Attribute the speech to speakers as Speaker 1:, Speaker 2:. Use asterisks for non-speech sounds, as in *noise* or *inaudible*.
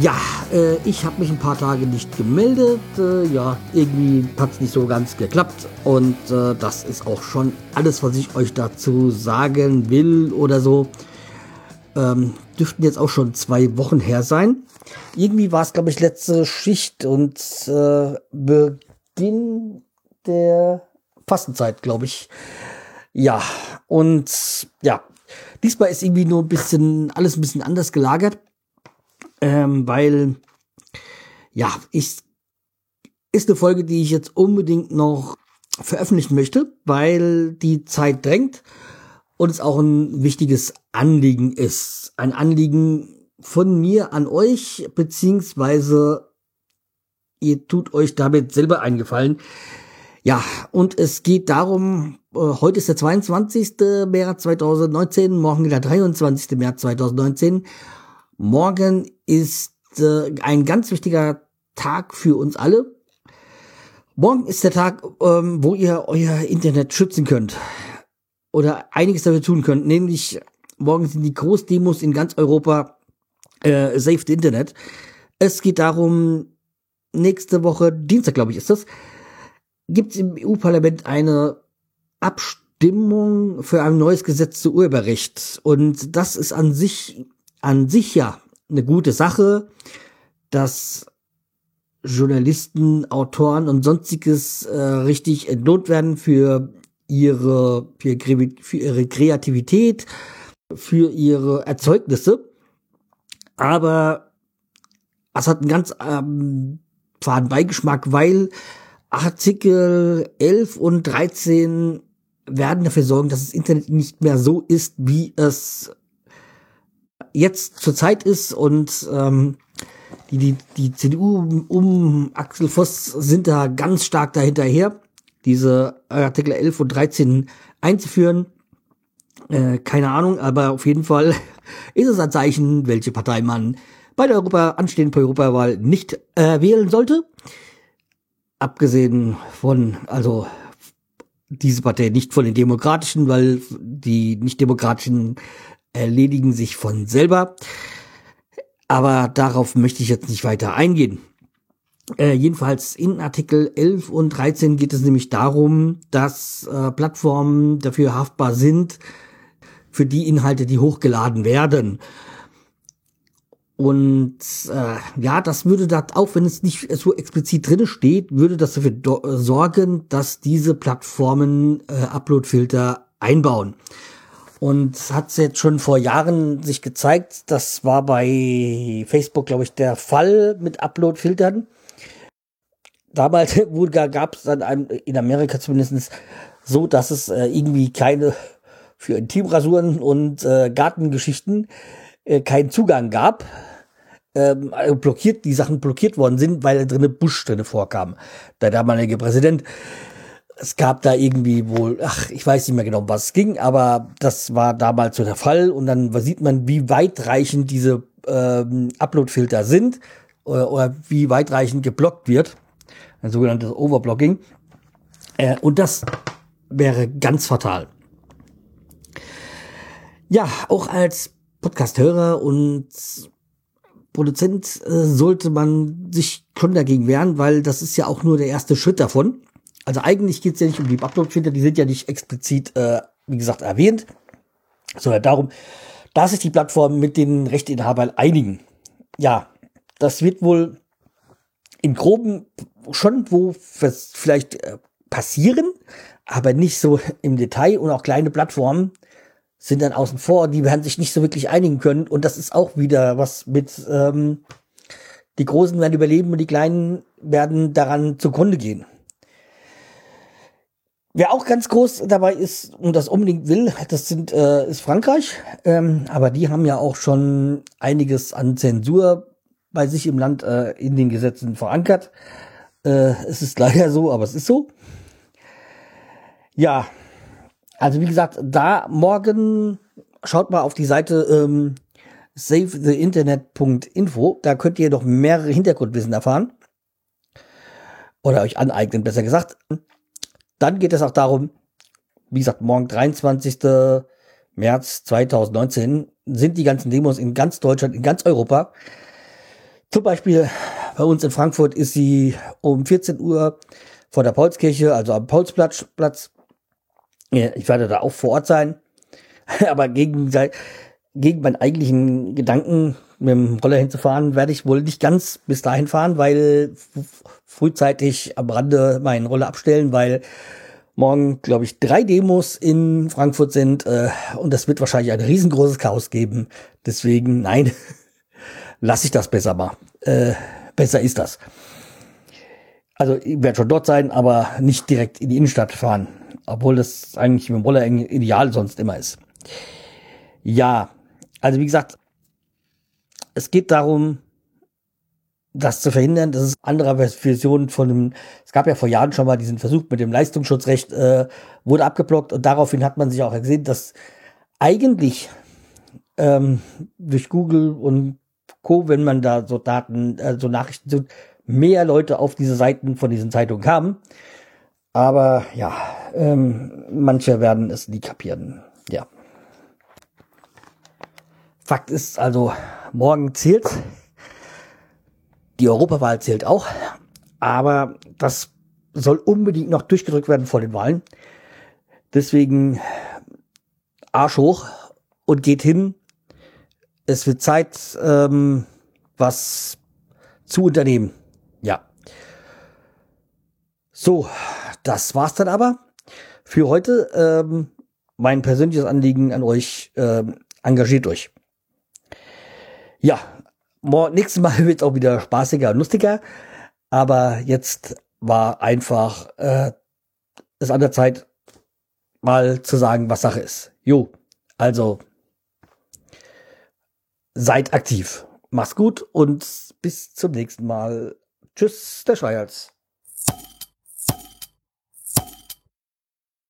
Speaker 1: Ja, äh, ich habe mich ein paar Tage nicht gemeldet. Äh, ja, irgendwie hat es nicht so ganz geklappt. Und äh, das ist auch schon alles, was ich euch dazu sagen will oder so. Ähm, dürften jetzt auch schon zwei Wochen her sein. Irgendwie war es, glaube ich, letzte Schicht und äh, Beginn der Fastenzeit, glaube ich. Ja, und ja, diesmal ist irgendwie nur ein bisschen, alles ein bisschen anders gelagert ähm, weil ja, ich ist eine Folge, die ich jetzt unbedingt noch veröffentlichen möchte, weil die Zeit drängt und es auch ein wichtiges Anliegen ist. Ein Anliegen von mir an euch, beziehungsweise ihr tut euch damit selber eingefallen. Ja, und es geht darum, äh, heute ist der 22. März 2019, morgen der 23. März 2019 Morgen ist äh, ein ganz wichtiger Tag für uns alle. Morgen ist der Tag, ähm, wo ihr euer Internet schützen könnt. Oder einiges dafür tun könnt. Nämlich, morgen sind die Großdemos in ganz Europa äh, Saved Internet. Es geht darum, nächste Woche, Dienstag glaube ich ist das, gibt es im EU-Parlament eine Abstimmung für ein neues Gesetz zu Urheberrecht. Und das ist an sich an sich ja eine gute Sache, dass Journalisten, Autoren und sonstiges äh, richtig entlohnt werden für ihre, für, für ihre Kreativität, für ihre Erzeugnisse. Aber es hat einen ganz ähm, faden Beigeschmack, weil Artikel 11 und 13 werden dafür sorgen, dass das Internet nicht mehr so ist, wie es jetzt zur Zeit ist und ähm, die, die, die CDU um Axel Voss sind da ganz stark dahinterher, diese Artikel 11 und 13 einzuführen. Äh, keine Ahnung, aber auf jeden Fall *laughs* ist es ein Zeichen, welche Partei man bei der Europa, anstehenden Europawahl nicht äh, wählen sollte. Abgesehen von, also diese Partei nicht von den Demokratischen, weil die nicht-demokratischen erledigen sich von selber. Aber darauf möchte ich jetzt nicht weiter eingehen. Äh, jedenfalls in Artikel 11 und 13 geht es nämlich darum, dass äh, Plattformen dafür haftbar sind, für die Inhalte, die hochgeladen werden. Und äh, ja, das würde da, auch wenn es nicht so explizit drinne steht, würde das dafür sorgen, dass diese Plattformen äh, Uploadfilter einbauen. Und hat jetzt schon vor Jahren sich gezeigt, das war bei Facebook, glaube ich, der Fall mit Upload-Filtern. Damals *laughs* gab es dann ein, in Amerika zumindest so, dass es äh, irgendwie keine für Intimrasuren und äh, Gartengeschichten äh, keinen Zugang gab. Ähm, also blockiert, die Sachen blockiert worden sind, weil da drinnen Bush drinne vorkam. Der damalige Präsident es gab da irgendwie wohl, ach, ich weiß nicht mehr genau, was es ging, aber das war damals so der Fall. Und dann sieht man, wie weitreichend diese ähm, Upload-Filter sind oder, oder, wie weitreichend geblockt wird. Ein sogenanntes Overblocking. Äh, und das wäre ganz fatal. Ja, auch als Podcast-Hörer und Produzent äh, sollte man sich schon dagegen wehren, weil das ist ja auch nur der erste Schritt davon also eigentlich geht's ja nicht um die Upload-Filter, die sind ja nicht explizit, äh, wie gesagt, erwähnt, sondern darum, dass sich die Plattformen mit den Rechteinhabern einigen. Ja, das wird wohl in groben schon wo vielleicht äh, passieren, aber nicht so im Detail und auch kleine Plattformen sind dann außen vor, die werden sich nicht so wirklich einigen können und das ist auch wieder was mit ähm, die Großen werden überleben und die Kleinen werden daran zugrunde gehen. Wer auch ganz groß dabei ist und das unbedingt will, das sind, äh, ist Frankreich. Ähm, aber die haben ja auch schon einiges an Zensur bei sich im Land äh, in den Gesetzen verankert. Äh, es ist *laughs* leider so, aber es ist so. Ja, also wie gesagt, da morgen schaut mal auf die Seite ähm, savetheinternet.info. Da könnt ihr noch mehrere Hintergrundwissen erfahren. Oder euch aneignen, besser gesagt. Dann geht es auch darum, wie gesagt, morgen 23. März 2019 sind die ganzen Demos in ganz Deutschland, in ganz Europa. Zum Beispiel bei uns in Frankfurt ist sie um 14 Uhr vor der Paulskirche, also am Paulsplatz. Platz. Ich werde da auch vor Ort sein. *laughs* Aber gegen, gegen meinen eigentlichen Gedanken, mit dem Roller hinzufahren, werde ich wohl nicht ganz bis dahin fahren, weil frühzeitig am Rande meinen Roller abstellen, weil morgen, glaube ich, drei Demos in Frankfurt sind äh, und das wird wahrscheinlich ein riesengroßes Chaos geben. Deswegen, nein, *laughs* lasse ich das besser mal. Äh, besser ist das. Also ich werde schon dort sein, aber nicht direkt in die Innenstadt fahren, obwohl das eigentlich mit dem Roller ideal sonst immer ist. Ja, also wie gesagt, es geht darum, das zu verhindern. Das ist andere Version von dem, es gab ja vor Jahren schon mal diesen Versuch mit dem Leistungsschutzrecht, äh, wurde abgeblockt und daraufhin hat man sich auch gesehen, dass eigentlich ähm, durch Google und Co., wenn man da so Daten, äh, so Nachrichten sind, mehr Leute auf diese Seiten von diesen Zeitungen kamen. Aber ja, ähm, manche werden es nie kapieren. Ja. Fakt ist also, morgen zählt. Die Europawahl zählt auch. Aber das soll unbedingt noch durchgedrückt werden vor den Wahlen. Deswegen Arsch hoch und geht hin. Es wird Zeit, ähm, was zu unternehmen. Ja. So, das war's dann aber für heute. Ähm, mein persönliches Anliegen an euch, ähm, engagiert euch. Ja, nächstes Mal *laughs* wird es auch wieder spaßiger und lustiger. Aber jetzt war einfach äh, es an der Zeit, mal zu sagen, was Sache ist. Jo, also seid aktiv. Mach's gut und bis zum nächsten Mal. Tschüss, der Schreihals.